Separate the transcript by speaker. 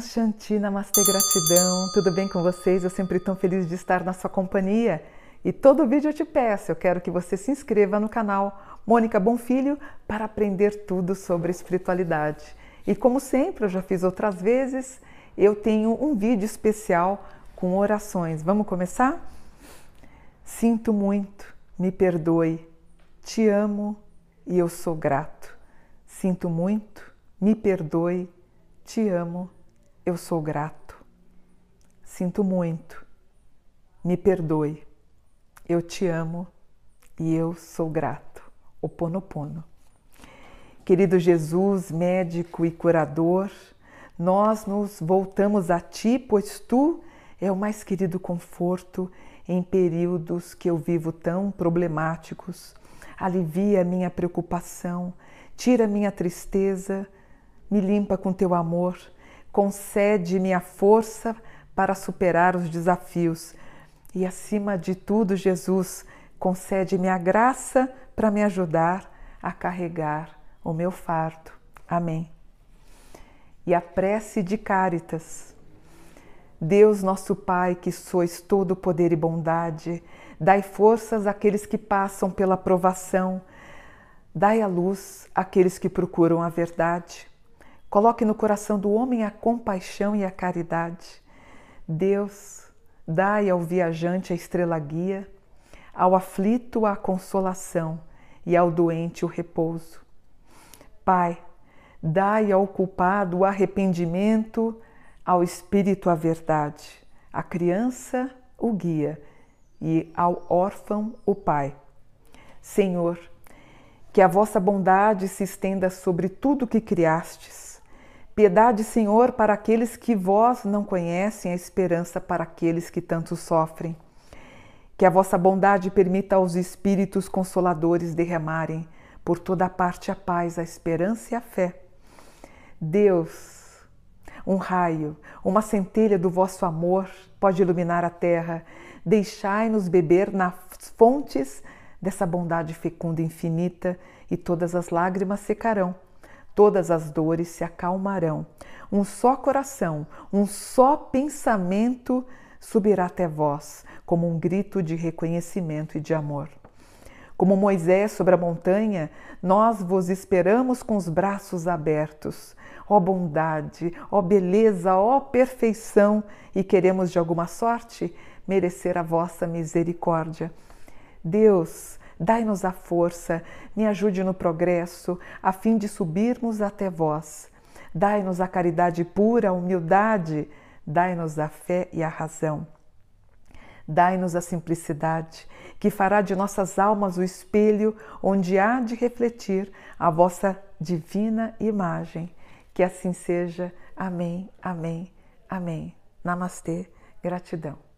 Speaker 1: Shanti, Namastê, gratidão. Tudo bem com vocês? Eu sempre tão feliz de estar na sua companhia. E todo vídeo eu te peço, eu quero que você se inscreva no canal Mônica Bonfilho para aprender tudo sobre espiritualidade. E como sempre, eu já fiz outras vezes, eu tenho um vídeo especial com orações. Vamos começar? Sinto muito, me perdoe, te amo e eu sou grato. Sinto muito, me perdoe, te amo eu sou grato. Sinto muito. Me perdoe. Eu te amo e eu sou grato. O Pono Pono. Querido Jesus, médico e curador, nós nos voltamos a ti, pois tu é o mais querido conforto em períodos que eu vivo tão problemáticos. Alivia minha preocupação, tira minha tristeza, me limpa com teu amor concede-me a força para superar os desafios e, acima de tudo, Jesus, concede-me a graça para me ajudar a carregar o meu fardo. Amém. E a prece de Cáritas. Deus, nosso Pai, que sois todo poder e bondade, dai forças àqueles que passam pela provação, dai a luz àqueles que procuram a verdade Coloque no coração do homem a compaixão e a caridade. Deus, dai ao viajante a estrela guia, ao aflito a consolação e ao doente o repouso. Pai, dai ao culpado o arrependimento, ao espírito a verdade, à criança o guia e ao órfão o pai. Senhor, que a vossa bondade se estenda sobre tudo que criastes Piedade, Senhor, para aqueles que vós não conhecem, a esperança para aqueles que tanto sofrem. Que a vossa bondade permita aos espíritos consoladores derramarem por toda parte a paz, a esperança e a fé. Deus, um raio, uma centelha do vosso amor pode iluminar a terra. Deixai-nos beber nas fontes dessa bondade fecunda e infinita, e todas as lágrimas secarão todas as dores se acalmarão. Um só coração, um só pensamento subirá até vós, como um grito de reconhecimento e de amor. Como Moisés sobre a montanha, nós vos esperamos com os braços abertos. Ó bondade, ó beleza, ó perfeição, e queremos de alguma sorte merecer a vossa misericórdia. Deus, Dai-nos a força, me ajude no progresso, a fim de subirmos até vós. Dai-nos a caridade pura, a humildade, dai-nos a fé e a razão. Dai-nos a simplicidade, que fará de nossas almas o espelho onde há de refletir a vossa divina imagem. Que assim seja. Amém, amém, amém. Namastê, gratidão.